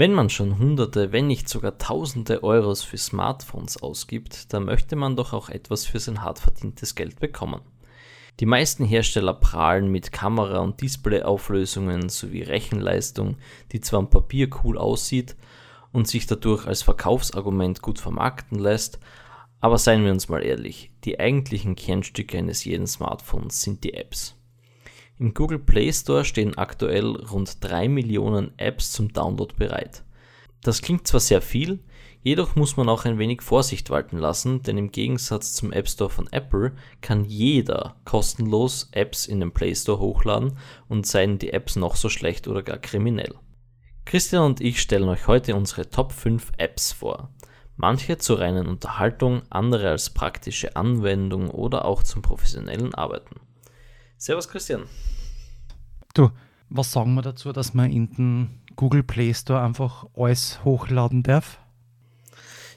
Wenn man schon hunderte, wenn nicht sogar tausende Euros für Smartphones ausgibt, dann möchte man doch auch etwas für sein hart verdientes Geld bekommen. Die meisten Hersteller prahlen mit Kamera- und Displayauflösungen sowie Rechenleistung, die zwar am Papier cool aussieht und sich dadurch als Verkaufsargument gut vermarkten lässt, aber seien wir uns mal ehrlich, die eigentlichen Kernstücke eines jeden Smartphones sind die Apps. Im Google Play Store stehen aktuell rund 3 Millionen Apps zum Download bereit. Das klingt zwar sehr viel, jedoch muss man auch ein wenig Vorsicht walten lassen, denn im Gegensatz zum App Store von Apple kann jeder kostenlos Apps in den Play Store hochladen und seien die Apps noch so schlecht oder gar kriminell. Christian und ich stellen euch heute unsere Top 5 Apps vor. Manche zur reinen Unterhaltung, andere als praktische Anwendung oder auch zum professionellen Arbeiten. Servus Christian. Du, was sagen wir dazu, dass man in den Google Play Store einfach alles hochladen darf?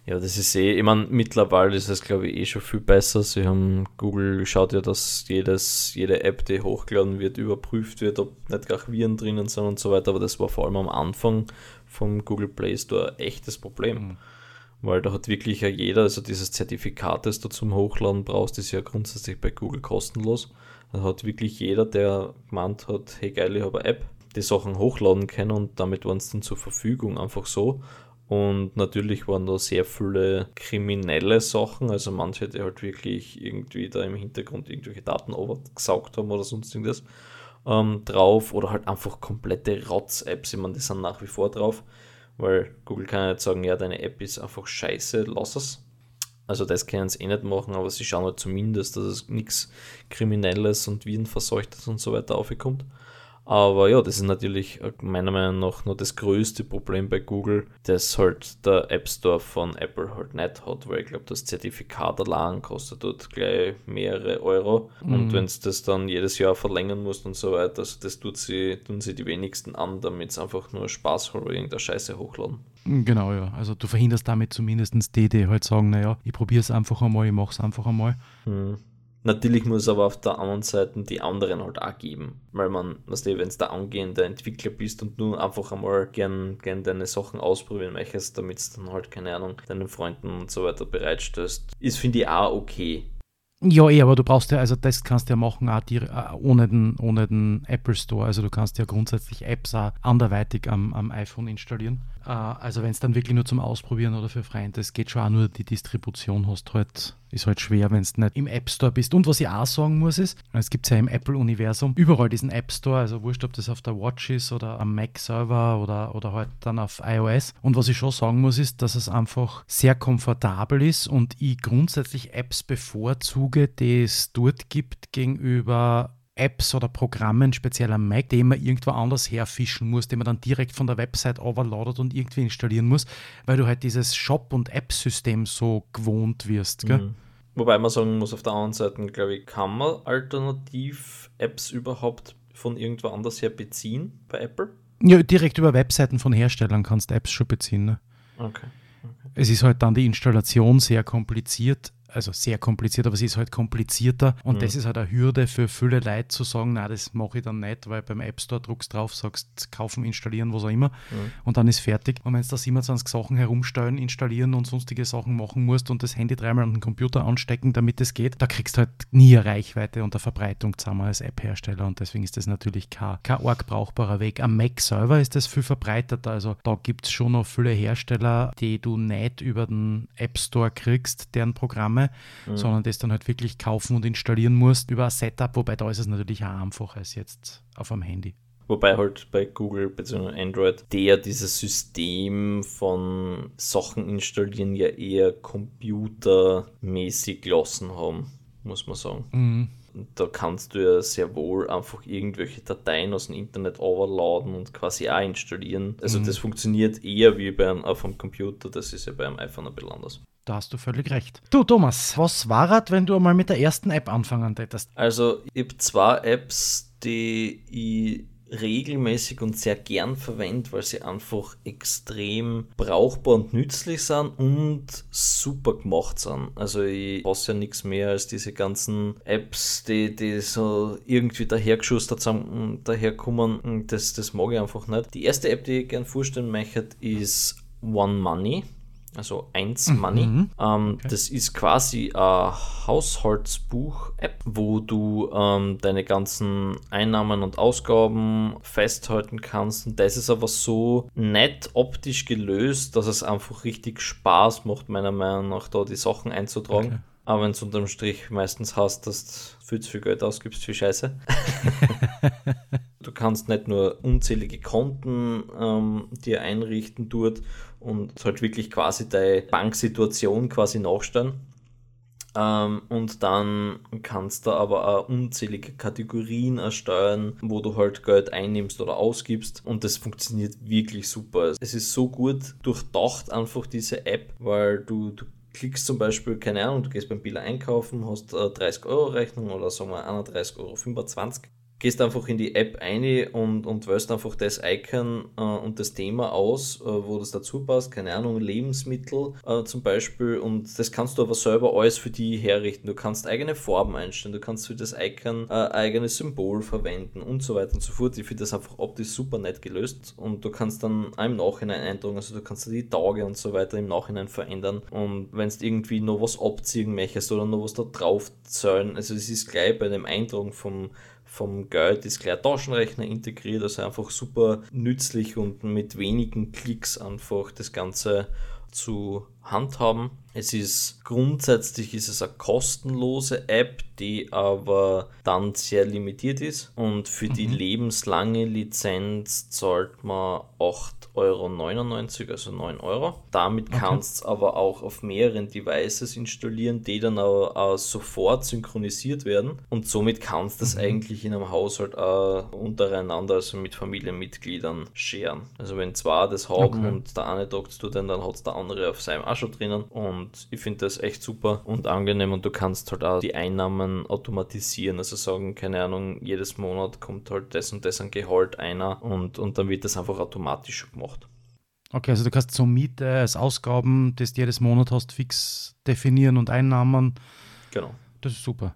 Ja, das ist eh, ich meine, mittlerweile ist es glaube ich eh schon viel besser. Sie haben, Google schaut ja, dass jedes, jede App, die hochgeladen wird, überprüft wird, ob nicht gar Viren drinnen sind und so weiter, aber das war vor allem am Anfang vom Google Play Store echtes Problem. Mhm. Weil da hat wirklich ja jeder, also dieses Zertifikat, das du zum Hochladen brauchst, ist ja grundsätzlich bei Google kostenlos. Da hat wirklich jeder, der gemeint hat, hey geil, ich habe eine App, die Sachen hochladen können und damit waren es dann zur Verfügung, einfach so. Und natürlich waren da sehr viele kriminelle Sachen, also manche, die halt wirklich irgendwie da im Hintergrund irgendwelche Daten gesaugt haben oder sonst irgendwas ähm, drauf oder halt einfach komplette Rotz-Apps, ich meine, die sind nach wie vor drauf, weil Google kann ja nicht sagen, ja, deine App ist einfach scheiße, lass es. Also das können sie eh nicht machen, aber sie schauen halt zumindest, dass es nichts Kriminelles und Virenverseuchtes und so weiter aufkommt. Aber ja, das ist natürlich meiner Meinung nach nur das größte Problem bei Google, das halt der App Store von Apple halt nicht hat, weil ich glaube, das Zertifikat allein kostet dort gleich mehrere Euro. Mhm. Und wenn es das dann jedes Jahr verlängern musst und so weiter, also das tut sie, tun sie die wenigsten an, damit es einfach nur Spaß oder irgendeine Scheiße hochladen. Genau, ja. Also du verhinderst damit zumindest die, die halt sagen, naja, ich probiere es einfach einmal, ich mache es einfach einmal. Mhm. Natürlich muss es aber auf der anderen Seite die anderen halt auch geben. Weil man, weißt du, wenn du der angehende Entwickler bist und du einfach einmal gern, gern deine Sachen ausprobieren möchtest, damit es dann halt, keine Ahnung, deinen Freunden und so weiter bereitstellst, ist, finde ich, auch okay. Ja, eh, aber du brauchst ja, also das kannst du ja machen auch die, äh, ohne, den, ohne den Apple Store. Also du kannst ja grundsätzlich Apps auch anderweitig am, am iPhone installieren. Äh, also wenn es dann wirklich nur zum Ausprobieren oder für Freunde, das geht schon auch nur die Distribution hast halt, ist halt schwer, wenn du nicht im App Store bist. Und was ich auch sagen muss ist, es gibt ja im Apple-Universum überall diesen App Store, also wurscht, ob das auf der Watch ist oder am Mac-Server oder, oder halt dann auf iOS. Und was ich schon sagen muss, ist, dass es einfach sehr komfortabel ist und ich grundsätzlich Apps bevorzuge, die es dort gibt gegenüber Apps oder Programmen, speziell am Mac, die man irgendwo anders herfischen muss, die man dann direkt von der Website overloadet und irgendwie installieren muss, weil du halt dieses Shop- und App-System so gewohnt wirst. Mhm. Wobei man sagen muss, auf der anderen Seite, glaube ich, kann man alternativ Apps überhaupt von irgendwo anders her beziehen bei Apple? Ja, direkt über Webseiten von Herstellern kannst du Apps schon beziehen. Ne? Okay. okay. Es ist halt dann die Installation sehr kompliziert also sehr kompliziert, aber sie ist halt komplizierter und mhm. das ist halt eine Hürde für viele Leute zu sagen, na, das mache ich dann nicht, weil beim App Store druckst drauf, sagst kaufen, installieren, was auch immer mhm. und dann ist fertig. Und wenn du da 27 Sachen herumstellen, installieren und sonstige Sachen machen musst und das Handy dreimal an den Computer anstecken, damit es geht, da kriegst du halt nie eine Reichweite und eine Verbreitung zusammen als App-Hersteller und deswegen ist das natürlich kein, kein arg brauchbarer Weg. Am Mac selber ist das viel verbreiteter, also da gibt es schon noch viele Hersteller, die du nicht über den App Store kriegst, deren Programme Programme, mhm. sondern das dann halt wirklich kaufen und installieren musst über ein Setup, wobei da ist es natürlich auch einfacher als jetzt auf einem Handy. Wobei halt bei Google bzw. Android der dieses System von Sachen installieren ja eher computermäßig gelassen haben, muss man sagen. Mhm. Da kannst du ja sehr wohl einfach irgendwelche Dateien aus dem Internet overladen und quasi auch installieren. Also mhm. das funktioniert eher wie bei einem, auf einem Computer, das ist ja bei einem iPhone ein bisschen anders. Da hast du völlig recht. Du, Thomas, was war das, wenn du einmal mit der ersten App anfangen hättest? Also, ich habe zwei Apps, die ich regelmäßig und sehr gern verwende, weil sie einfach extrem brauchbar und nützlich sind und super gemacht sind. Also ich hasse ja nichts mehr als diese ganzen Apps, die, die so irgendwie dahergeschustert sind, daherkommen. Das, das mag ich einfach nicht. Die erste App, die ich gerne vorstellen möchte, ist One Money also 1 mhm. Money. Ähm, okay. Das ist quasi eine Haushaltsbuch-App, wo du ähm, deine ganzen Einnahmen und Ausgaben festhalten kannst. Und das ist aber so nett optisch gelöst, dass es einfach richtig Spaß macht, meiner Meinung nach, da die Sachen einzutragen. Okay. Aber wenn es unterm Strich meistens hast, dass du viel zu viel Geld ausgibst für Scheiße. du kannst nicht nur unzählige Konten ähm, dir einrichten dort und halt wirklich quasi deine Banksituation quasi nachstellen. Ähm, und dann kannst du aber auch unzählige Kategorien ersteuern, wo du halt Geld einnimmst oder ausgibst. Und das funktioniert wirklich super. Es ist so gut durchdacht, einfach diese App, weil du, du klickst zum Beispiel, keine Ahnung, du gehst beim Biller einkaufen, hast 30 Euro Rechnung oder sagen wir 31,25 Euro gehst einfach in die App ein und, und wählst einfach das Icon äh, und das Thema aus, äh, wo das dazu passt. Keine Ahnung, Lebensmittel äh, zum Beispiel. Und das kannst du aber selber alles für die herrichten. Du kannst eigene Farben einstellen, du kannst für das Icon äh, eigenes Symbol verwenden und so weiter und so fort. Ich finde das einfach optisch super nett gelöst. Und du kannst dann im Nachhinein eintragen, also du kannst die Tage und so weiter im Nachhinein verändern. Und wenn du irgendwie noch was abziehen möchtest oder noch was da drauf zahlen, also es ist gleich bei dem Eintragen vom vom Geld ist gleich Taschenrechner integriert, also einfach super nützlich und mit wenigen Klicks einfach das Ganze zu handhaben. Es ist grundsätzlich ist es eine kostenlose App, die aber dann sehr limitiert ist und für mhm. die lebenslange Lizenz zahlt man 8 Euro, also 9 Euro. Damit okay. kannst du aber auch auf mehreren Devices installieren, die dann auch, auch sofort synchronisiert werden. Und somit kannst du das mhm. eigentlich in einem Haushalt auch untereinander, also mit Familienmitgliedern, scheren. Also wenn zwei das haben okay. und der eine tagt du dann, dann hat es der andere auf seinem auch schon drinnen. Und ich finde das echt super und angenehm und du kannst halt auch die Einnahmen automatisieren. Also sagen, keine Ahnung, jedes Monat kommt halt das und das an Gehalt einer und, und dann wird das einfach automatisch gemacht gemacht. Okay, also du kannst so Miete als Ausgaben, das du jedes Monat hast, fix definieren und Einnahmen. Genau. Das ist super.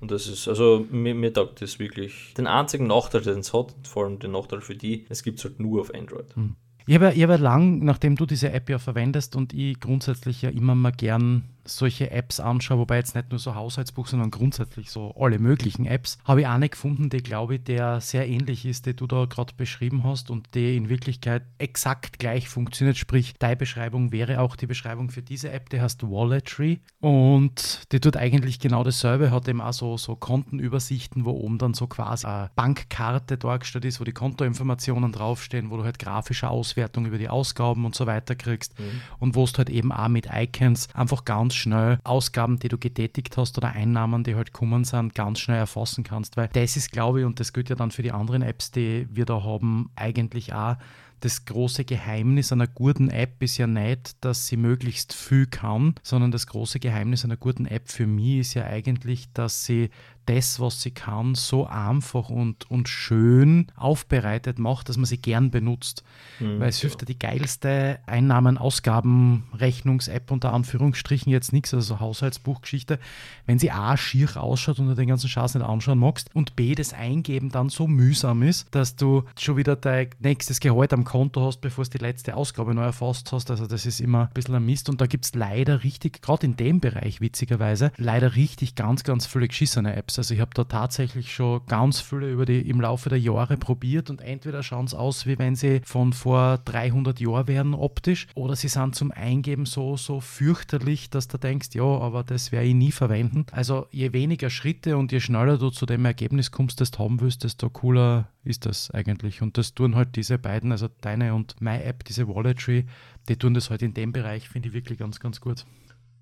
Und das ist, also mir, mir taugt das wirklich. Den einzigen Nachteil, den es hat, vor allem den Nachteil für die, es gibt es halt nur auf Android. Hm. Ich habe, ich habe lang, nachdem du diese App ja verwendest und ich grundsätzlich ja immer mal gern solche Apps anschaue, wobei jetzt nicht nur so Haushaltsbuch, sondern grundsätzlich so alle möglichen Apps, habe ich eine gefunden, die glaube ich, der sehr ähnlich ist, die du da gerade beschrieben hast und die in Wirklichkeit exakt gleich funktioniert. Sprich, deine Beschreibung wäre auch die Beschreibung für diese App, die heißt Walletry und die tut eigentlich genau dasselbe, hat eben auch so, so Kontenübersichten, wo oben dann so quasi eine Bankkarte dargestellt ist, wo die Kontoinformationen draufstehen, wo du halt grafische Auswertung über die Ausgaben und so weiter kriegst mhm. und wo es halt eben auch mit Icons einfach ganz ganz schnell Ausgaben, die du getätigt hast oder Einnahmen, die halt kommen sind, ganz schnell erfassen kannst. Weil das ist, glaube ich, und das gilt ja dann für die anderen Apps, die wir da haben, eigentlich auch das große Geheimnis einer guten App ist ja nicht, dass sie möglichst viel kann, sondern das große Geheimnis einer guten App für mich ist ja eigentlich, dass sie das, was sie kann, so einfach und, und schön aufbereitet macht, dass man sie gern benutzt. Mhm, Weil es ja. hilft ja die geilste Einnahmen-Ausgaben-Rechnungs-App unter Anführungsstrichen jetzt nichts, also Haushaltsbuchgeschichte, wenn sie A schier ausschaut und du den ganzen Schatz nicht anschauen magst und B das Eingeben dann so mühsam ist, dass du schon wieder dein nächstes Gehalt am Konto hast, bevor du die letzte Ausgabe neu erfasst hast. Also das ist immer ein bisschen ein Mist und da gibt es leider richtig, gerade in dem Bereich witzigerweise, leider richtig ganz, ganz viele geschissene Apps. Apps. Also ich habe da tatsächlich schon ganz viele über die, im Laufe der Jahre probiert und entweder schauen sie aus, wie wenn sie von vor 300 Jahren wären optisch oder sie sind zum Eingeben so, so fürchterlich, dass du denkst, ja, aber das werde ich nie verwenden. Also je weniger Schritte und je schneller du zu dem Ergebnis kommst, das du haben willst, desto cooler ist das eigentlich. Und das tun halt diese beiden, also deine und meine App, diese Walletry, die tun das halt in dem Bereich, finde ich wirklich ganz, ganz gut.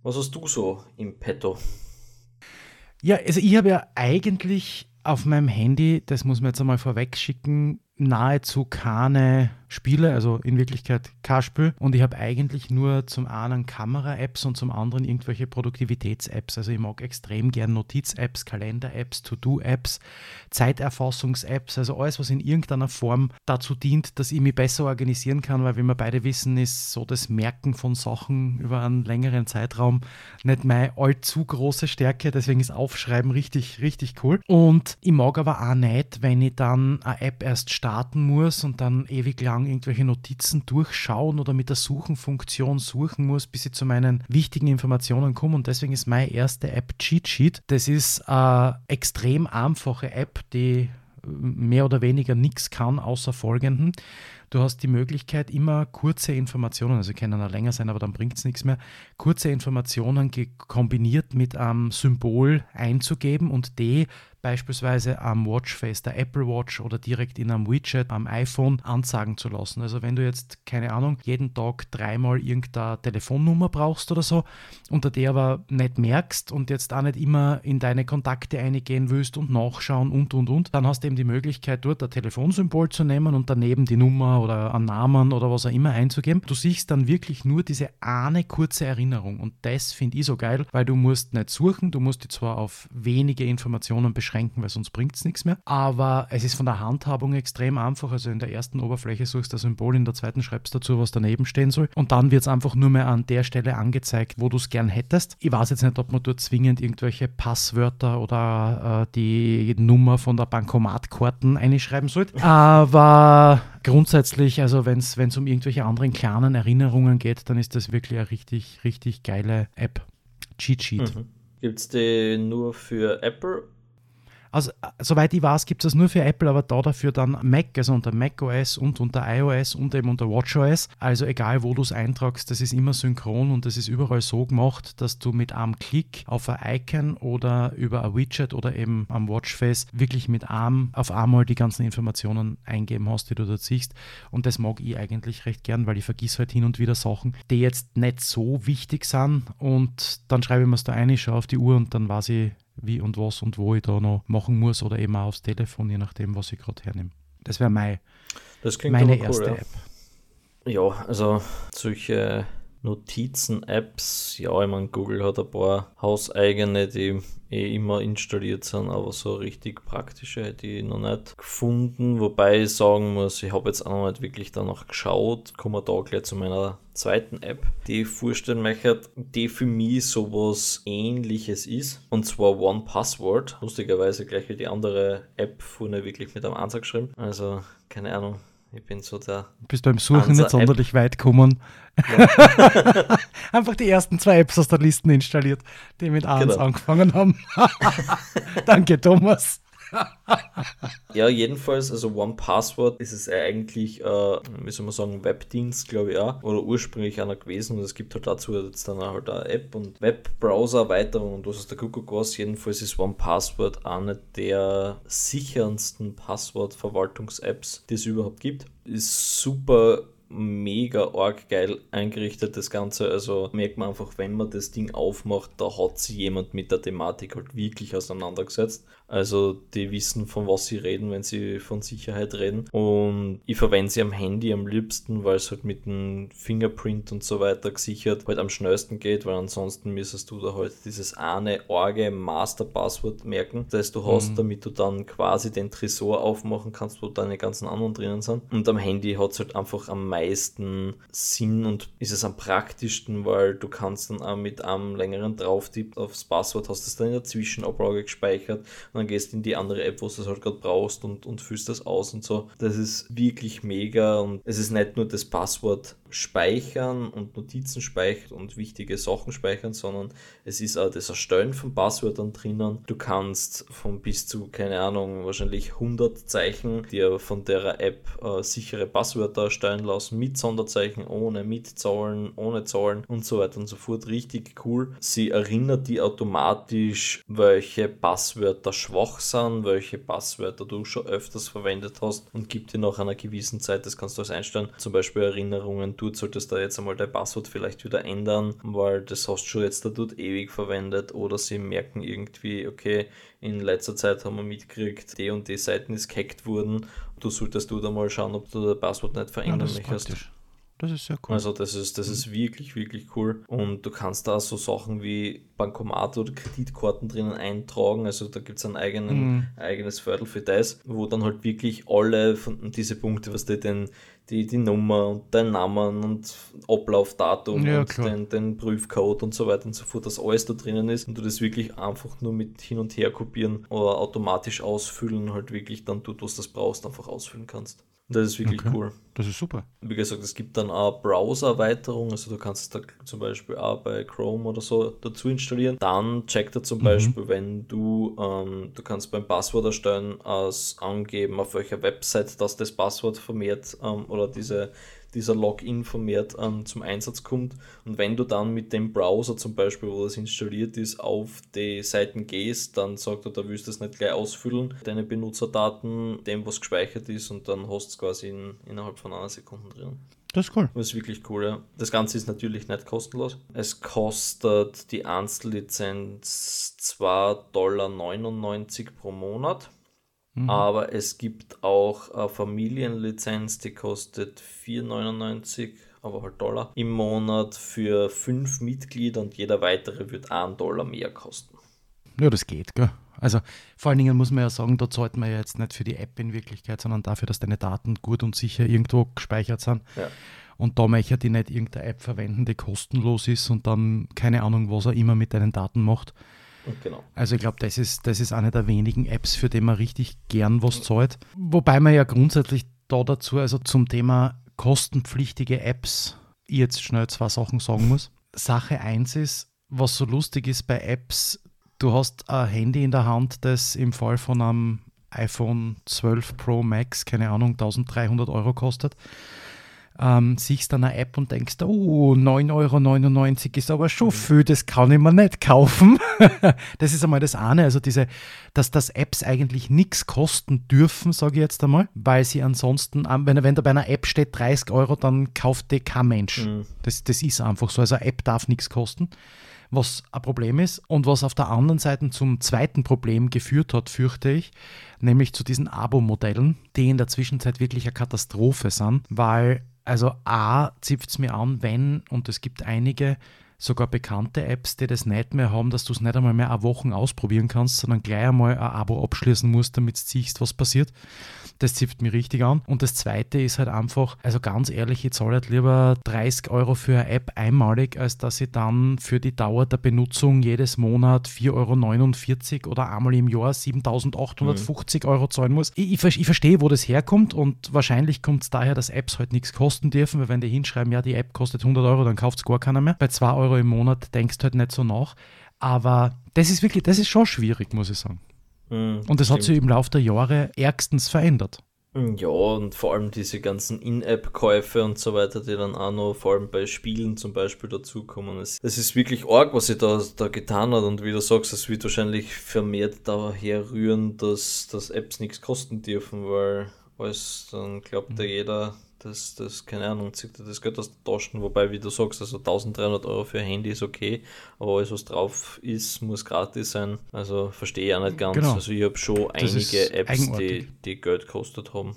Was hast du so im Petto? Ja, also ich habe ja eigentlich auf meinem Handy, das muss man jetzt einmal vorweg schicken, nahezu keine Spiele, also in Wirklichkeit kein Spiel. Und ich habe eigentlich nur zum einen Kamera-Apps und zum anderen irgendwelche Produktivitäts-Apps. Also ich mag extrem gern Notiz-Apps, Kalender-Apps, To-Do-Apps, Zeiterfassungs-Apps, also alles, was in irgendeiner Form dazu dient, dass ich mich besser organisieren kann, weil wie wir beide wissen, ist so das Merken von Sachen über einen längeren Zeitraum nicht meine allzu große Stärke. Deswegen ist Aufschreiben richtig, richtig cool. Und ich mag aber auch nicht, wenn ich dann eine App erst starten muss und dann ewig lang irgendwelche Notizen durchschauen oder mit der Suchenfunktion suchen muss, bis ich zu meinen wichtigen Informationen komme. Und deswegen ist meine erste App Cheat Sheet. Das ist eine extrem einfache App, die mehr oder weniger nichts kann, außer folgenden. Du hast die Möglichkeit, immer kurze Informationen, also können auch länger sein, aber dann bringt es nichts mehr, kurze Informationen kombiniert mit einem Symbol einzugeben und die beispielsweise am Watchface der Apple Watch oder direkt in einem Widget am iPhone ansagen zu lassen. Also wenn du jetzt, keine Ahnung, jeden Tag dreimal irgendeine Telefonnummer brauchst oder so, unter der aber nicht merkst und jetzt auch nicht immer in deine Kontakte eingehen willst und nachschauen und und und, dann hast du eben die Möglichkeit, dort ein Telefonsymbol zu nehmen und daneben die Nummer oder einen Namen oder was auch immer einzugeben. Du siehst dann wirklich nur diese eine kurze Erinnerung und das finde ich so geil, weil du musst nicht suchen, du musst dich zwar auf wenige Informationen beschränken, beschränken, weil sonst bringt es nichts mehr. Aber es ist von der Handhabung extrem einfach. Also in der ersten Oberfläche suchst du ein Symbol, in der zweiten schreibst du dazu, was daneben stehen soll. Und dann wird es einfach nur mehr an der Stelle angezeigt, wo du es gern hättest. Ich weiß jetzt nicht, ob man dort zwingend irgendwelche Passwörter oder äh, die Nummer von der Bankomatkarten einschreiben sollte. Aber grundsätzlich, also wenn es um irgendwelche anderen kleinen Erinnerungen geht, dann ist das wirklich eine richtig, richtig geile App. Cheat Sheet. Mhm. Gibt es die nur für Apple also, soweit ich weiß, gibt es das nur für Apple, aber da dafür dann Mac, also unter macOS und unter iOS und eben unter WatchOS. Also egal, wo du es eintragst, das ist immer synchron und das ist überall so gemacht, dass du mit einem Klick auf ein Icon oder über ein Widget oder eben am Watchface wirklich mit einem auf einmal die ganzen Informationen eingeben hast, die du dort siehst. Und das mag ich eigentlich recht gern, weil ich vergiss halt hin und wieder Sachen, die jetzt nicht so wichtig sind und dann schreibe ich mir es da ein, ich schaue auf die Uhr und dann weiß ich, wie und was und wo ich da noch machen muss oder eben auch aufs Telefon, je nachdem, was ich gerade hernehme. Das wäre mein, meine cool, erste ja. App. Ja, also solche Notizen-Apps, ja, ich meine, Google hat ein paar hauseigene, die eh immer installiert sind, aber so richtig praktische hätte ich noch nicht gefunden. Wobei ich sagen muss, ich habe jetzt auch noch nicht wirklich danach geschaut. Kommen wir da gleich zu meiner zweiten App, die ich vorstellen möchte, die für mich sowas ähnliches ist. Und zwar One Password. Lustigerweise gleich wie die andere App vorne wirklich mit einem Ansatz geschrieben. Also, keine Ahnung, ich bin so der. Bist beim Suchen nicht sonderlich weit gekommen. Ja. Einfach die ersten zwei Apps aus der Liste installiert, die mit A genau. angefangen haben. Danke, Thomas. ja, jedenfalls, also One Password ist es eigentlich, äh, wie soll man sagen, Webdienst, glaube ich auch, oder ursprünglich einer gewesen und es gibt halt dazu jetzt dann halt eine App und Webbrowser-Erweiterung und was ist der Kuckuck was. Jedenfalls ist One Password eine der sicherndsten Passwortverwaltungs-Apps, die es überhaupt gibt. Ist super mega arg geil eingerichtet, das Ganze. Also merkt man einfach, wenn man das Ding aufmacht, da hat sich jemand mit der Thematik halt wirklich auseinandergesetzt. Also die wissen, von was sie reden, wenn sie von Sicherheit reden. Und ich verwende sie am Handy am liebsten, weil es halt mit dem Fingerprint und so weiter gesichert halt am schnellsten geht, weil ansonsten müsstest du da halt dieses eine Orge Master-Passwort merken, das du hast, mhm. damit du dann quasi den Tresor aufmachen kannst, wo deine ganzen anderen drinnen sind. Und am Handy hat es halt einfach am meisten Sinn und ist es am praktischsten, weil du kannst dann auch mit einem längeren Drauftipp aufs Passwort hast es dann in der Zwischenablage gespeichert und dann gehst in die andere App, wo du es halt gerade brauchst und, und füllst das aus und so. Das ist wirklich mega und es ist nicht nur das Passwort speichern und Notizen speichern und wichtige Sachen speichern, sondern es ist auch das Erstellen von Passwörtern drinnen. Du kannst von bis zu, keine Ahnung, wahrscheinlich 100 Zeichen dir von der App äh, sichere Passwörter erstellen lassen, mit Sonderzeichen, ohne, mit Zahlen, ohne Zahlen und so weiter und so fort. Richtig cool. Sie erinnert die automatisch, welche Passwörter schwach sind, welche Passwörter du schon öfters verwendet hast und gibt dir nach einer gewissen Zeit, das kannst du als einstellen, zum Beispiel Erinnerungen dort solltest du jetzt einmal dein Passwort vielleicht wieder ändern, weil das hast du schon jetzt da dort ewig verwendet oder sie merken irgendwie, okay, in letzter Zeit haben wir mitgekriegt, die und die Seiten ist gehackt worden. Du solltest du da mal schauen, ob du das Passwort nicht verändern ja, möchtest. Das ist sehr cool. Also das ist, das ist wirklich, wirklich cool. Und du kannst da so Sachen wie Bankomat oder Kreditkarten drinnen eintragen. Also da gibt es ein eigenen, mhm. eigenes Viertel für das, wo dann halt wirklich alle von diese Punkte, was die denn die, die Nummer und dein Namen und Ablaufdatum ja, und den, den Prüfcode und so weiter und so fort, dass alles da drinnen ist und du das wirklich einfach nur mit hin und her kopieren oder automatisch ausfüllen, halt wirklich dann tut, was du das brauchst, einfach ausfüllen kannst. Das ist wirklich okay. cool. Das ist super. Wie gesagt, es gibt dann auch Browser-Erweiterung, also du kannst es da zum Beispiel auch bei Chrome oder so dazu installieren. Dann checkt er zum mhm. Beispiel, wenn du, ähm, du kannst beim Passwort erstellen, als angeben, auf welcher Website das das Passwort vermehrt ähm, oder diese dieser Login vermehrt ähm, zum Einsatz kommt. Und wenn du dann mit dem Browser zum Beispiel, wo das installiert ist, auf die Seiten gehst, dann sagt er, da willst du es nicht gleich ausfüllen, deine Benutzerdaten, dem, was gespeichert ist, und dann hast du es quasi in, innerhalb von einer Sekunde drin. Das ist cool. Das ist wirklich cool, ja. Das Ganze ist natürlich nicht kostenlos. Es kostet die Einzellizenz 2,99 Dollar pro Monat. Mhm. Aber es gibt auch eine Familienlizenz, die kostet 4,99 aber halt Dollar im Monat für fünf Mitglieder und jeder weitere wird einen Dollar mehr kosten. Ja, das geht, gell? Also vor allen Dingen muss man ja sagen, da zahlt man ja jetzt nicht für die App in Wirklichkeit, sondern dafür, dass deine Daten gut und sicher irgendwo gespeichert sind. Ja. Und da möchte ich nicht irgendeine App verwenden, die kostenlos ist und dann keine Ahnung, was er immer mit deinen Daten macht. Genau. Also ich glaube, das ist, das ist eine der wenigen Apps, für die man richtig gern was zahlt. Wobei man ja grundsätzlich da dazu, also zum Thema kostenpflichtige Apps, jetzt schnell zwei Sachen sagen muss. Sache 1 ist, was so lustig ist bei Apps, du hast ein Handy in der Hand, das im Fall von einem iPhone 12 Pro Max, keine Ahnung, 1300 Euro kostet ähm, siehst dann eine App und denkst, oh, 9,99 Euro ist aber schon viel, das kann ich mir nicht kaufen. das ist einmal das eine, also diese, dass das Apps eigentlich nichts kosten dürfen, sage ich jetzt einmal, weil sie ansonsten, ähm, wenn, wenn da bei einer App steht 30 Euro, dann kauft die kein Mensch. Mhm. Das, das ist einfach so, also eine App darf nichts kosten was ein Problem ist und was auf der anderen Seite zum zweiten Problem geführt hat, fürchte ich, nämlich zu diesen Abo-Modellen, die in der Zwischenzeit wirklich eine Katastrophe sind, weil also A zipft es mir an, wenn, und es gibt einige, sogar bekannte Apps, die das nicht mehr haben, dass du es nicht einmal mehr eine Woche ausprobieren kannst, sondern gleich einmal ein Abo abschließen musst, damit du siehst, was passiert. Das zipft mir richtig an. Und das zweite ist halt einfach, also ganz ehrlich, ich zahle halt lieber 30 Euro für eine App einmalig, als dass ich dann für die Dauer der Benutzung jedes Monat 4,49 Euro oder einmal im Jahr 7.850 mhm. Euro zahlen muss. Ich, ich, ich, verstehe, wo das herkommt und wahrscheinlich kommt es daher, dass Apps halt nichts kosten dürfen, weil wenn die hinschreiben, ja, die App kostet 100 Euro, dann kauft es gar keiner mehr. Bei 2 Euro im Monat denkst du halt nicht so nach. Aber das ist wirklich, das ist schon schwierig, muss ich sagen. Mhm, und das stimmt. hat sich im Laufe der Jahre ärgstens verändert. Hm, ja, und vor allem diese ganzen In-App-Käufe und so weiter, die dann auch noch vor allem bei Spielen zum Beispiel dazukommen. Es, es ist wirklich arg, was sie da, da getan hat und wie du sagst, es wird wahrscheinlich vermehrt daher rühren, dass, dass Apps nichts kosten dürfen, weil alles, dann glaubt mhm. ja jeder, das, das, keine Ahnung, zieht das Geld aus der Taschen, wobei, wie du sagst, also 1300 Euro für ein Handy ist okay, aber alles, was drauf ist, muss gratis sein. Also verstehe ich auch nicht ganz. Genau. Also ich habe schon das einige Apps, die, die Geld gekostet haben.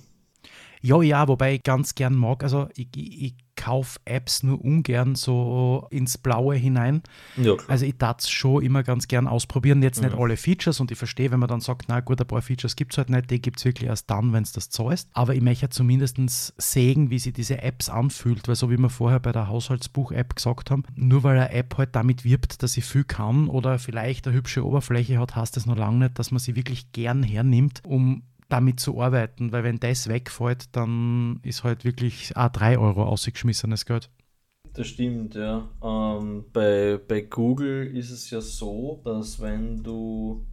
Ja, ja, wobei ich ganz gern mag, also ich, ich kaufe Apps nur ungern so ins Blaue hinein. Ja, also ich darf es schon immer ganz gern ausprobieren. Jetzt nicht alle Features und ich verstehe, wenn man dann sagt, na gut, ein paar Features gibt es halt nicht, die gibt es wirklich erst dann, wenn es das zahlst. Aber ich möchte zumindest sehen, wie sich diese Apps anfühlt, weil so wie wir vorher bei der Haushaltsbuch-App gesagt haben, nur weil eine App halt damit wirbt, dass sie viel kann oder vielleicht eine hübsche Oberfläche hat, heißt das noch lange nicht, dass man sie wirklich gern hernimmt, um damit zu arbeiten, weil wenn das wegfällt, dann ist halt wirklich auch 3 Euro ausgeschmissenes Geld. Das stimmt, ja. Ähm, bei, bei Google ist es ja so, dass wenn du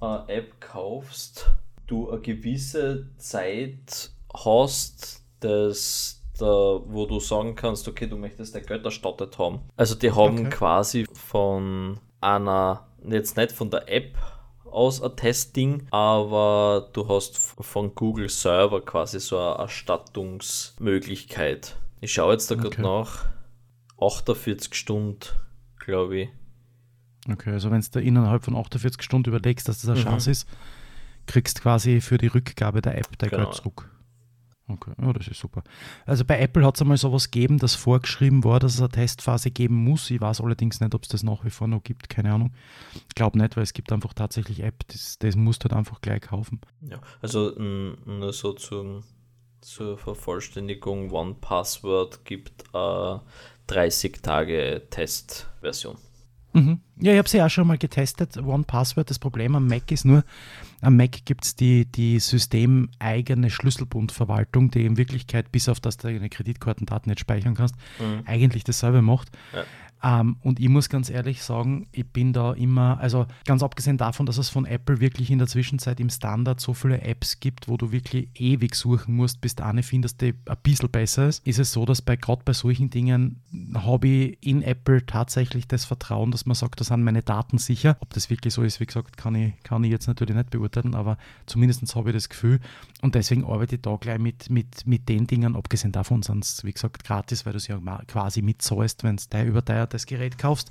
eine App kaufst, du eine gewisse Zeit hast, dass da, wo du sagen kannst, okay, du möchtest dein Geld erstattet haben. Also die haben okay. quasi von einer, jetzt nicht von der App, aus ein Testing, aber du hast von Google Server quasi so eine Erstattungsmöglichkeit Ich schaue jetzt da gerade okay. nach. 48 Stunden, glaube ich. Okay, also wenn du innerhalb von 48 Stunden überlegst, dass das eine mhm. Chance ist, kriegst quasi für die Rückgabe der App dein genau. Geld zurück. Okay, ja, das ist super. Also bei Apple hat es einmal sowas gegeben, das vorgeschrieben war, dass es eine Testphase geben muss. Ich weiß allerdings nicht, ob es das nach wie vor noch gibt, keine Ahnung. Ich glaube nicht, weil es gibt einfach tatsächlich App, das, das musst du halt einfach gleich kaufen. Ja, also nur so zum, zur Vervollständigung, One Password gibt äh, 30 Tage Testversion. Mhm. Ja, ich habe sie auch schon mal getestet, One Password. Das Problem am Mac ist nur, am Mac gibt es die, die systemeigene Schlüsselbundverwaltung, die in Wirklichkeit, bis auf das du deine Kreditkartendaten nicht speichern kannst, mhm. eigentlich dasselbe macht. Ja. Ähm, und ich muss ganz ehrlich sagen, ich bin da immer, also ganz abgesehen davon, dass es von Apple wirklich in der Zwischenzeit im Standard so viele Apps gibt, wo du wirklich ewig suchen musst, bis du eine findest, die ein bisschen besser ist, ist es so, dass bei gerade bei solchen Dingen habe ich in Apple tatsächlich das Vertrauen, dass man sagt, da sind meine Daten sicher. Ob das wirklich so ist, wie gesagt, kann ich, kann ich jetzt natürlich nicht beurteilen, aber zumindest habe ich das Gefühl. Und deswegen arbeite ich da gleich mit, mit, mit den Dingen, abgesehen davon sind es, wie gesagt, gratis, weil du es ja quasi mitzahlst, wenn es über das Gerät kaufst.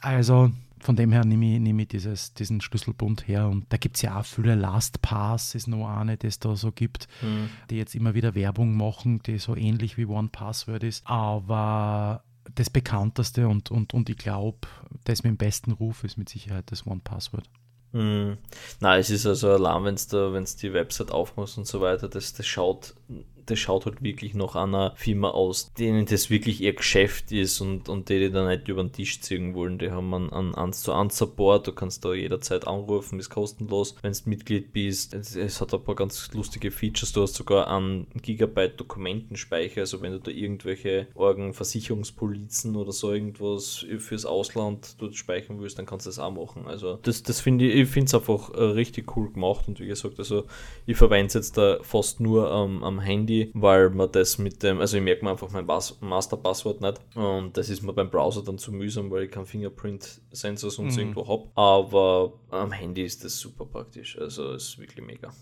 Also von dem her nehme ich, nehme ich dieses, diesen Schlüsselbund her. Und da gibt es ja auch viele LastPass, ist noch eine, die es da so gibt, mhm. die jetzt immer wieder Werbung machen, die so ähnlich wie One Password ist. Aber das bekannteste und, und, und ich glaube, das mit dem besten Ruf ist mit Sicherheit das One Password. Mm. Nein, es ist also Alarm, wenn du die Website aufmachst und so weiter, das, das schaut das schaut halt wirklich nach einer Firma aus, denen das wirklich ihr Geschäft ist und, und die, die da nicht über den Tisch ziehen wollen. Die haben einen, einen 1 zu 1 Support, du kannst da jederzeit anrufen, ist kostenlos, wenn du Mitglied bist. Es, es, hat ein paar ganz lustige Features, du hast sogar einen Gigabyte Dokumentenspeicher, also wenn du da irgendwelche Orgenversicherungspolizen oder so irgendwas fürs Ausland dort speichern willst, dann kannst du das auch machen. Also das, das finde ich, ich finde es einfach äh, richtig cool gemacht und wie gesagt, also ich verwende es jetzt da fast nur ähm, am Handy Handy, weil man das mit dem, also ich merke mir einfach mein Master-Passwort nicht und das ist mir beim Browser dann zu mühsam, weil ich keinen Fingerprint-Sensor sonst mhm. irgendwo habe. Aber am Handy ist das super praktisch, also es ist wirklich mega.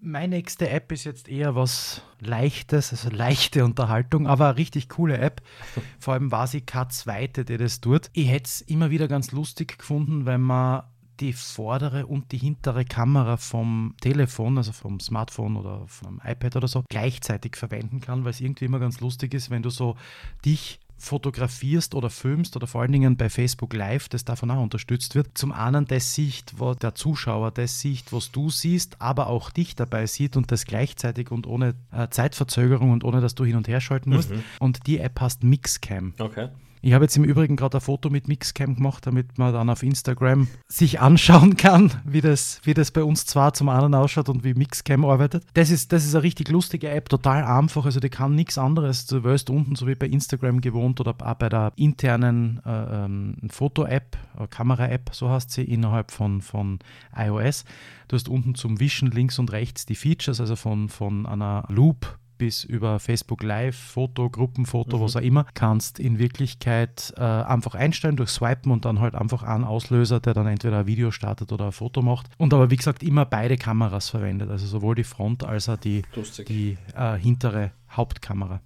Meine nächste App ist jetzt eher was Leichtes, also leichte Unterhaltung, aber eine richtig coole App. Vor allem war sie keine zweite, die das tut. Ich hätte es immer wieder ganz lustig gefunden, wenn man die vordere und die hintere Kamera vom Telefon, also vom Smartphone oder vom iPad oder so, gleichzeitig verwenden kann, weil es irgendwie immer ganz lustig ist, wenn du so dich fotografierst oder filmst oder vor allen Dingen bei Facebook Live, das davon auch unterstützt wird. Zum einen das Sicht, wo der Zuschauer das sieht, was du siehst, aber auch dich dabei sieht und das gleichzeitig und ohne äh, Zeitverzögerung und ohne dass du hin und her schalten musst. Mhm. Und die App heißt Mixcam. Okay. Ich habe jetzt im Übrigen gerade ein Foto mit Mixcam gemacht, damit man dann auf Instagram sich anschauen kann, wie das, wie das bei uns zwar zum einen ausschaut und wie Mixcam arbeitet. Das ist, das ist eine richtig lustige App, total einfach. Also die kann nichts anderes. Du wirst unten, so wie bei Instagram gewohnt oder auch bei der internen äh, ähm, Foto-App, äh, Kamera-App, so heißt sie, innerhalb von, von iOS. Du hast unten zum Wischen links und rechts die Features, also von, von einer Loop bis über Facebook Live, Foto, Gruppenfoto, mhm. was auch immer, kannst in Wirklichkeit äh, einfach einstellen durch Swipen und dann halt einfach einen Auslöser, der dann entweder ein Video startet oder ein Foto macht. Und aber wie gesagt immer beide Kameras verwendet, also sowohl die Front als auch die, die äh, hintere Hauptkamera.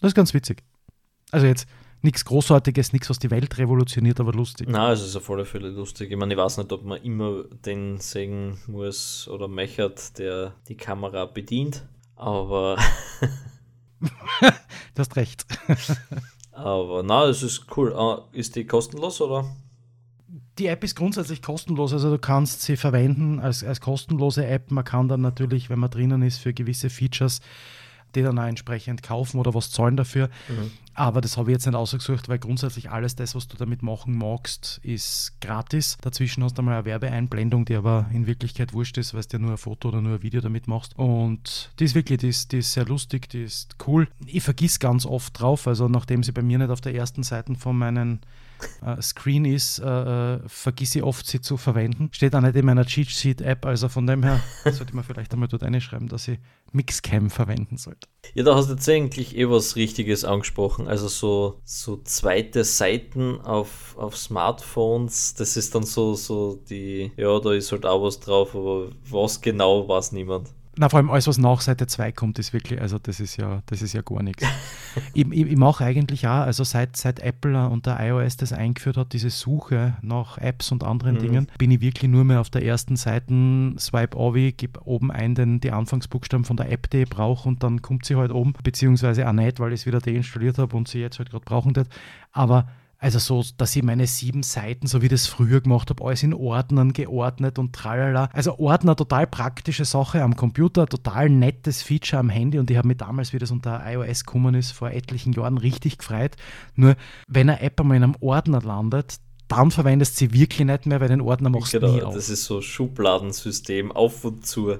Das ist ganz witzig. Also jetzt nichts Großartiges, nichts, was die Welt revolutioniert, aber lustig. Na, es ist auf alle Fälle lustig. Ich meine, ich weiß nicht, ob man immer den sehen muss oder mechert, der die Kamera bedient. Aber. du hast recht. Aber na, es ist cool. Uh, ist die kostenlos oder? Die App ist grundsätzlich kostenlos, also du kannst sie verwenden als, als kostenlose App. Man kann dann natürlich, wenn man drinnen ist, für gewisse Features die dann auch entsprechend kaufen oder was zahlen dafür. Mhm. Aber das habe ich jetzt nicht ausgesucht, weil grundsätzlich alles das, was du damit machen magst, ist gratis. Dazwischen hast du mal eine Werbeeinblendung, die aber in Wirklichkeit wurscht ist, weil du ja nur ein Foto oder nur ein Video damit machst. Und die ist wirklich, die ist, die ist sehr lustig, die ist cool. Ich vergiss ganz oft drauf, also nachdem sie bei mir nicht auf der ersten Seite von meinen äh, Screen ist, äh, äh, vergisse ich oft, sie zu verwenden. Steht auch nicht in meiner Cheat Sheet App, also von dem her sollte man vielleicht einmal dort reinschreiben, dass ich Mixcam verwenden sollte. Ja, da hast du jetzt eigentlich eh was Richtiges angesprochen. Also so, so zweite Seiten auf, auf Smartphones, das ist dann so, so die, ja, da ist halt auch was drauf, aber was genau weiß niemand. Na, vor allem alles, was nach Seite 2 kommt, ist wirklich, also das ist ja, das ist ja gar nichts. ich, ich, ich mache eigentlich auch, also seit, seit Apple und der iOS das eingeführt hat, diese Suche nach Apps und anderen mhm. Dingen, bin ich wirklich nur mehr auf der ersten Seite, swipe Ovi, gebe oben ein den, die Anfangsbuchstaben von der App, die ich brauche und dann kommt sie halt oben, beziehungsweise auch nicht, weil ich es wieder deinstalliert habe und sie jetzt halt gerade brauchen wird. Aber also so, dass ich meine sieben Seiten, so wie das früher gemacht habe, alles in Ordnern geordnet und tralala. Also Ordner, total praktische Sache am Computer, total nettes Feature am Handy und ich habe mich damals, wie das unter iOS gekommen ist, vor etlichen Jahren richtig gefreut. Nur, wenn eine App einmal in einem Ordner landet, dann verwendest du sie wirklich nicht mehr, weil den Ordner machst du genau, nie auf. Das ist so Schubladensystem, auf und zu.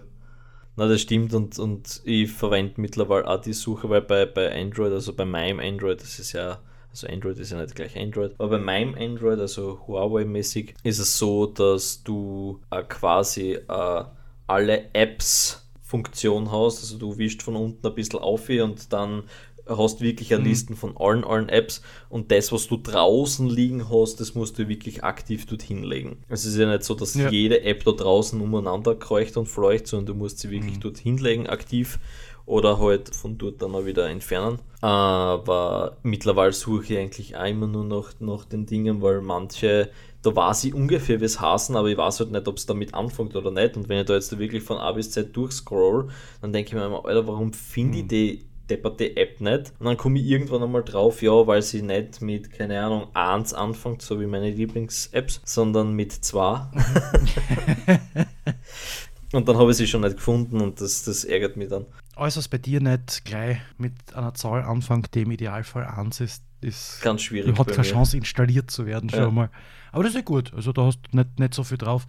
Na, das stimmt und, und ich verwende mittlerweile auch die Suche, weil bei, bei Android, also bei meinem Android, das ist ja also Android ist ja nicht gleich Android. Aber bei meinem Android, also Huawei-mäßig, ist es so, dass du äh, quasi äh, alle Apps Funktion hast. Also du wischst von unten ein bisschen auf und dann hast wirklich eine mhm. Listen von allen, allen Apps und das, was du draußen liegen hast, das musst du wirklich aktiv dorthin legen. Es ist ja nicht so, dass ja. jede App da draußen umeinander kreucht und fleucht, sondern du musst sie wirklich mhm. dorthin legen, aktiv oder halt von dort dann auch wieder entfernen. Aber mittlerweile suche ich eigentlich auch immer nur noch nach den Dingen, weil manche, da weiß ich ungefähr, wie es heißen, aber ich weiß halt nicht, ob es damit anfängt oder nicht. Und wenn ich da jetzt wirklich von A bis Z durchscroll, dann denke ich mir immer, Alter, warum finde ich mhm. die depperte App nicht. Und dann komme ich irgendwann einmal drauf, ja, weil sie nicht mit, keine Ahnung, 1 anfängt, so wie meine Lieblings-Apps, sondern mit 2. und dann habe ich sie schon nicht gefunden und das, das ärgert mich dann. Alles, was bei dir nicht gleich mit einer Zahl anfängt, die im Idealfall 1 ist, ist ganz schwierig. Hat keine Chance, installiert zu werden, schon ja. mal. Aber das ist ja gut. Also da hast du nicht, nicht so viel drauf.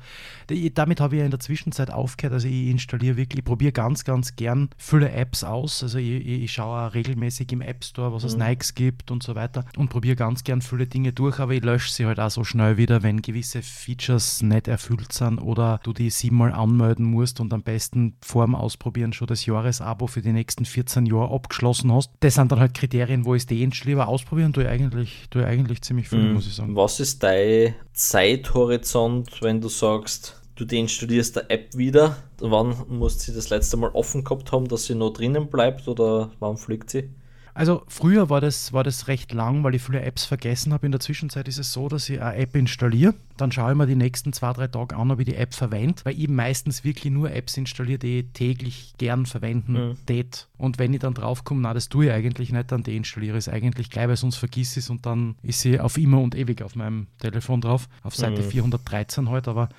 Damit habe ich ja in der Zwischenzeit aufgehört. Also ich installiere wirklich, ich probiere ganz, ganz gern viele Apps aus. Also ich, ich schaue auch regelmäßig im App Store, was es mhm. Nikes gibt und so weiter und probiere ganz gern viele Dinge durch, aber ich lösche sie halt auch so schnell wieder, wenn gewisse Features nicht erfüllt sind oder du die siebenmal anmelden musst und am besten vorm Ausprobieren schon das Jahresabo für die nächsten 14 Jahre abgeschlossen hast. Das sind dann halt Kriterien, wo ich es den lieber ausprobieren tue eigentlich, tue eigentlich ziemlich viel, mhm. muss ich sagen. Was ist dein Zeithorizont, wenn du sagst, du deinstallierst der App wieder? Wann muss sie das letzte Mal offen gehabt haben, dass sie noch drinnen bleibt oder wann fliegt sie? Also früher war das, war das recht lang, weil ich viele Apps vergessen habe. In der Zwischenzeit ist es so, dass ich eine App installiere. Dann schaue ich mir die nächsten zwei, drei Tage an, ob ich die App verwende, weil ich meistens wirklich nur Apps installiere, die ich täglich gern verwenden mhm. tät. Und wenn ich dann draufkomme, na, das tue ich eigentlich nicht, dann deinstalliere ich es eigentlich gleich, weil sonst vergiss ich es und dann ist sie auf immer und ewig auf meinem Telefon drauf. Auf Seite mhm. 413 heute, aber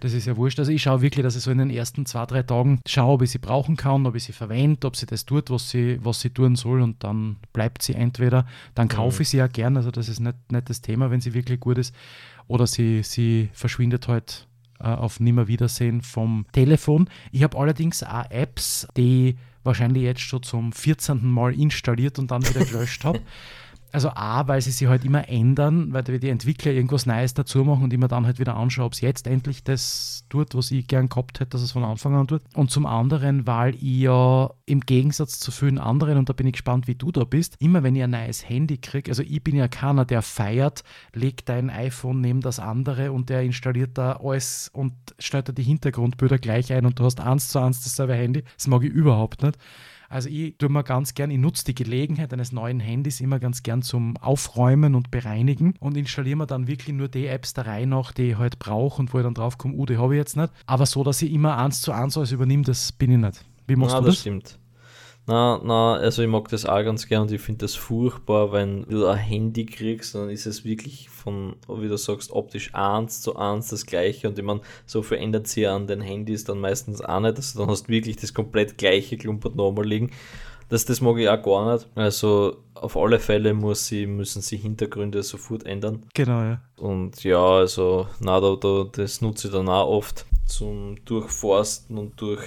das ist ja wurscht. Also ich schaue wirklich, dass ich so in den ersten zwei, drei Tagen schaue, ob ich sie brauchen kann, ob ich sie verwende, ob sie das tut, was sie, was sie tun soll und dann bleibt sie entweder, dann kaufe ich sie ja gern, also das ist nicht, nicht das Thema, wenn sie wirklich gut ist, oder sie, sie verschwindet halt äh, auf Nimmerwiedersehen vom Telefon. Ich habe allerdings auch Apps, die wahrscheinlich jetzt schon zum 14. Mal installiert und dann wieder gelöscht habe. Also A, weil sie sich halt immer ändern, weil die Entwickler irgendwas Neues dazu machen und immer dann halt wieder anschauen, ob es jetzt endlich das tut, was ich gern gehabt hätte, dass es von Anfang an tut. Und zum anderen, weil ich ja im Gegensatz zu vielen anderen, und da bin ich gespannt, wie du da bist, immer wenn ich ein neues Handy kriege, also ich bin ja keiner, der feiert, legt dein iPhone neben das andere und der installiert da alles und stellt da die Hintergrundbilder gleich ein und du hast eins zu eins dasselbe Handy. Das mag ich überhaupt nicht. Also ich tue mir ganz gern, ich nutze die Gelegenheit eines neuen Handys immer ganz gern zum Aufräumen und Bereinigen und installiere mir dann wirklich nur die Apps der Reihe nach, die ich halt brauche und wo ich dann drauf komme, uh, die habe ich jetzt nicht. Aber so, dass ich immer eins zu eins alles übernehme, das bin ich nicht. Wie machst ja, du das? das stimmt. Na, na, also ich mag das auch ganz gern und ich finde das furchtbar, wenn du ein Handy kriegst, dann ist es wirklich von, wie du sagst, optisch eins zu eins das gleiche und ich meine, so verändert sich an den Handys dann meistens auch nicht, also dann hast du wirklich das komplett gleiche Klumpert nochmal liegen. Das, das mag ich auch gar nicht. Also auf alle Fälle muss sie, müssen sie Hintergründe sofort ändern. Genau, ja. Und ja, also na, da, da, das nutze ich dann auch oft zum Durchforsten und durch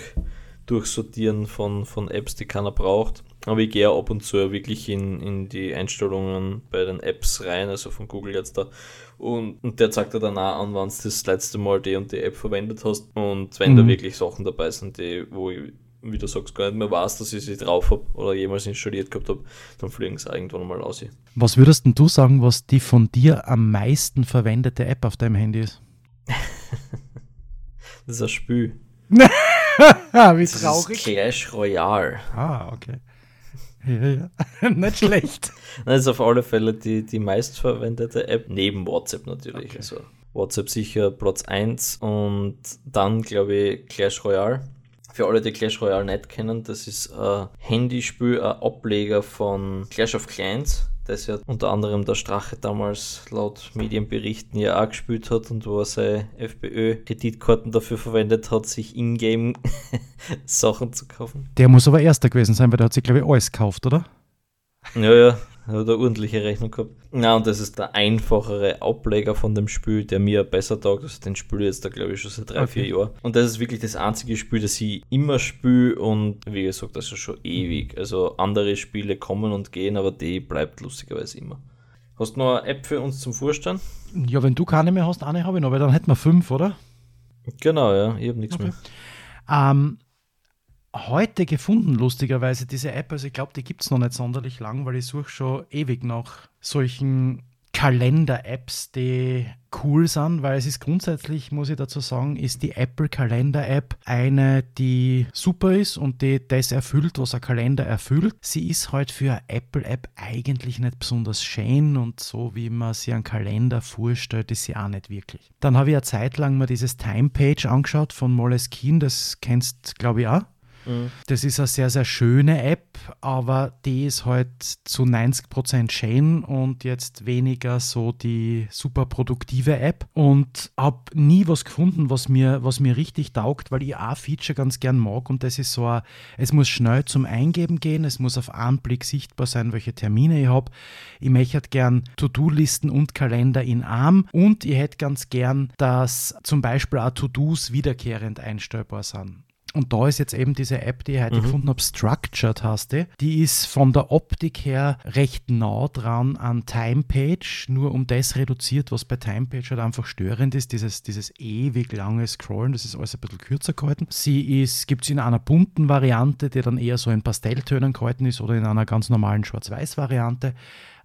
Durchsortieren von, von Apps, die keiner braucht. Aber ich gehe ab und zu wirklich in, in die Einstellungen bei den Apps rein, also von Google jetzt da. Und, und der zeigt dir dann auch an, wann du das letzte Mal die und die App verwendet hast. Und wenn mhm. da wirklich Sachen dabei sind, die, wo ich, wie du sagst, gar nicht mehr weiß, dass ich sie drauf habe oder jemals installiert gehabt habe, dann fliegen sie irgendwann mal aus. Was würdest denn du sagen, was die von dir am meisten verwendete App auf deinem Handy ist? das ist ein Spiel. Wie Das traurig. ist Clash Royale. Ah, okay. Ja, ja. Nicht schlecht. Das ist auf alle Fälle die, die meistverwendete App, neben WhatsApp natürlich. Okay. Also WhatsApp sicher Platz 1 und dann glaube ich Clash Royale. Für alle, die Clash Royale nicht kennen, das ist ein Handyspiel, ein Ableger von Clash of Clans, das ja unter anderem der Strache damals laut Medienberichten ja auch gespielt hat und wo er seine FPÖ-Kreditkarten dafür verwendet hat, sich in-game Sachen zu kaufen. Der muss aber erster gewesen sein, weil der hat sich, glaube ich, alles gekauft, oder? Ja, ja, hat eine ordentliche Rechnung gehabt. Na, und das ist der einfachere Ableger von dem Spiel, der mir besser taugt. Also den spiele ich jetzt da, glaube ich, schon seit drei, Okay. vier Jahren. Und das ist wirklich das einzige Spiel, das ich immer spiele und wie gesagt, das ist schon ewig. Also andere Spiele kommen und gehen, aber die bleibt lustigerweise immer. Hast du noch eine App für uns zum Vorstellen? Ja, wenn du keine mehr hast, eine habe ich noch, weil dann hätten wir fünf, oder? Genau, ja, ich habe nichts Okay. mehr. Ähm, heute gefunden, lustigerweise, diese App. Also ich glaube, die gibt es noch nicht sonderlich lang, weil ich suche schon ewig nach solchen Kalender-Apps, die cool sind, weil es ist grundsätzlich, muss ich dazu sagen, ist die Apple Kalender-App eine, die super ist und die das erfüllt, was ein Kalender erfüllt. Sie ist halt für eine Apple-App eigentlich nicht besonders schön und so, wie man sich einen Kalender vorstellt, ist sie auch nicht wirklich. Dann habe ich eine Zeit lang mal dieses Time-Page angeschaut von Moleskine, das kennst, glaube ich, auch. Mhm. Das ist eine sehr, sehr schöne App, aber die ist halt zu 90% schön und jetzt weniger so die super produktive App. Und habe nie was gefunden, was mir, was mir richtig taugt, weil ich ein Feature ganz gern mag und das ist so ein, es muss schnell zum Eingeben gehen, es muss auf einen Blick sichtbar sein, welche Termine ich habe. Ich möchte gern To-Do-Listen und Kalender in Arm und ich hätte ganz gern, dass zum Beispiel auch To-Dos wiederkehrend einstellbar sind. Und da ist jetzt eben diese App, die ich heute Mhm. gefunden habe, Structured heißt die. Die ist von der Optik her recht nah dran an Timepage, nur um das reduziert, was bei Timepage halt einfach störend ist, dieses, dieses ewig lange Scrollen, das ist alles ein bisschen kürzer gehalten. Sie ist, gibt es in einer bunten Variante, die dann eher so in Pastelltönen gehalten ist oder in einer ganz normalen Schwarz-Weiß-Variante.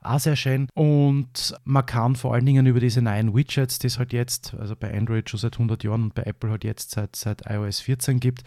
Auch sehr schön. Und man kann vor allen Dingen über diese neuen Widgets, die es halt jetzt, also bei Android schon seit 100 Jahren und bei Apple halt jetzt seit, seit iOS 14 gibt,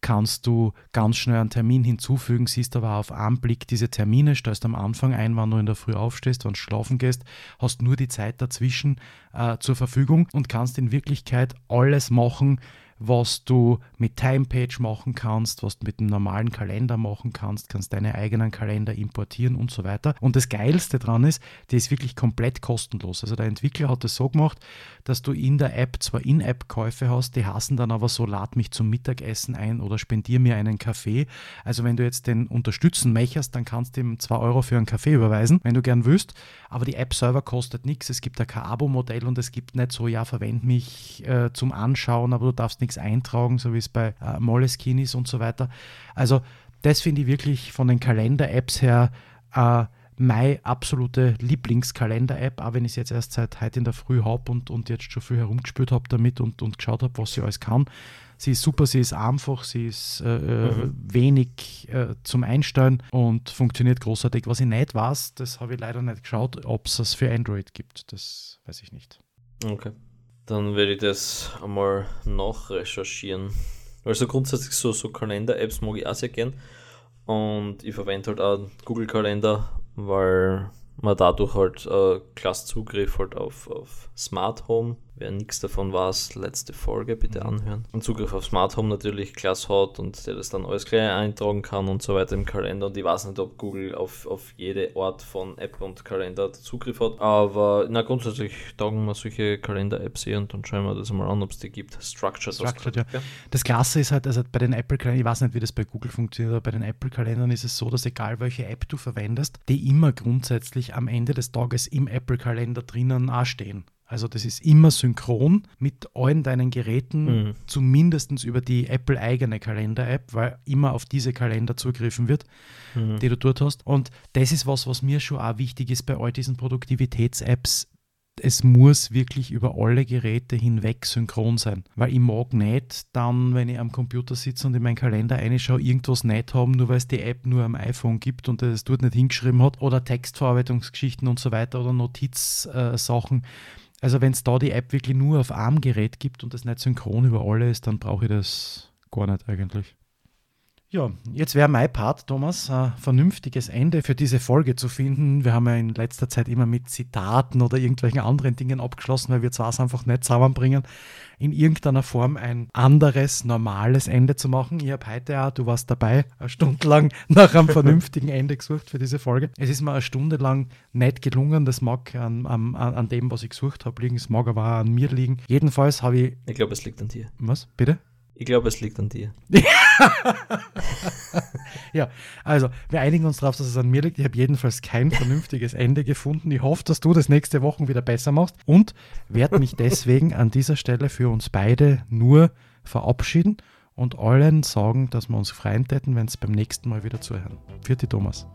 kannst du ganz schnell einen Termin hinzufügen, siehst aber auf einen Blick diese Termine, stellst am Anfang ein, wann du in der Früh aufstehst, wann du schlafen gehst, hast nur die Zeit dazwischen äh, zur Verfügung und kannst in Wirklichkeit alles machen, was du mit Timepage machen kannst, was du mit einem normalen Kalender machen kannst, kannst deine eigenen Kalender importieren und so weiter. Und das Geilste dran ist, die ist wirklich komplett kostenlos. Also der Entwickler hat es so gemacht, dass du in der App zwar In-App-Käufe hast, die hassen dann aber so, lad mich zum Mittagessen ein oder spendier mir einen Kaffee. Also wenn du jetzt den unterstützen möchtest, dann kannst du ihm 2 Euro für einen Kaffee überweisen, wenn du gern willst. Aber die App selber kostet nichts. Es gibt da kein Abo-Modell und es gibt nicht so, ja, verwend mich äh, zum Anschauen, aber du darfst nichts eintragen, so wie es bei äh, Moleskine ist und so weiter. Also das finde ich wirklich von den Kalender-Apps her äh, meine absolute Lieblingskalender-App, auch wenn ich es jetzt erst seit heute in der Früh habe und, und jetzt schon viel herumgespielt habe damit und, und geschaut habe, was sie alles kann. Sie ist super, sie ist einfach, sie ist äh, Mhm. wenig äh, zum Einstellen und funktioniert großartig. Was ich nicht weiß, das habe ich leider nicht geschaut, ob es es für Android gibt. Das weiß ich nicht. Okay. Dann werde ich das einmal nachrecherchieren. Also grundsätzlich so, so Kalender-Apps mag ich auch sehr gern. Und ich verwende halt auch Google Kalender, weil man dadurch halt äh, Zugriff halt auf, auf Smart Home. Wer nichts davon weiß, letzte Folge bitte anhören. Und Zugriff auf Smart Home natürlich klasse hat und der das dann alles gleich eintragen kann und so weiter im Kalender. Und ich weiß nicht, ob Google auf, auf jede Art von App und Kalender Zugriff hat. Aber na grundsätzlich taugen wir solche Kalender-Apps eh und dann schauen wir das mal an, ob es die gibt. Structured, Structured, gell? Das Klasse ist halt, also bei den Apple-Kalendern, ich weiß nicht, wie das bei Google funktioniert, aber bei den Apple-Kalendern ist es so, dass egal welche App du verwendest, die immer grundsätzlich am Ende des Tages im Apple-Kalender drinnen auch stehen. Also das ist immer synchron mit allen deinen Geräten, Mhm. zumindest über die Apple-eigene Kalender-App, weil immer auf diese Kalender zugriffen wird, Mhm. die du dort hast. Und das ist was, was mir schon auch wichtig ist bei all diesen Produktivitäts-Apps. Es muss wirklich über alle Geräte hinweg synchron sein. Weil ich mag nicht dann, wenn ich am Computer sitze und in meinen Kalender reinschaue, irgendwas nicht haben, nur weil es die App nur am iPhone gibt und es dort nicht hingeschrieben hat. Oder Textverarbeitungsgeschichten und so weiter oder Notizsachen. Also wenn es da die App wirklich nur auf einem Gerät gibt und das nicht synchron über alle ist, dann brauche ich das gar nicht eigentlich. Ja, jetzt wäre mein Part, Thomas, ein vernünftiges Ende für diese Folge zu finden. Wir haben ja in letzter Zeit immer mit Zitaten oder irgendwelchen anderen Dingen abgeschlossen, weil wir zwar es einfach nicht zusammenbringen, in irgendeiner Form ein anderes, normales Ende zu machen. Ich habe heute auch, du warst dabei, eine Stunde lang nach einem vernünftigen Ende gesucht für diese Folge. Es ist mir eine Stunde lang nicht gelungen. Das mag an, an, an dem, was ich gesucht habe, liegen. Es mag aber auch an mir liegen. Jedenfalls habe ich. Ich glaube, es liegt an dir. Was? Bitte? Ich glaube, es liegt an dir. ja, also wir einigen uns darauf, dass es an mir liegt. Ich habe jedenfalls kein vernünftiges Ende gefunden. Ich hoffe, dass du das nächste Woche wieder besser machst und werde mich deswegen an dieser Stelle für uns beide nur verabschieden und allen sagen, dass wir uns freuen täten, wenn es beim nächsten Mal wieder zuhören. Vierte Thomas.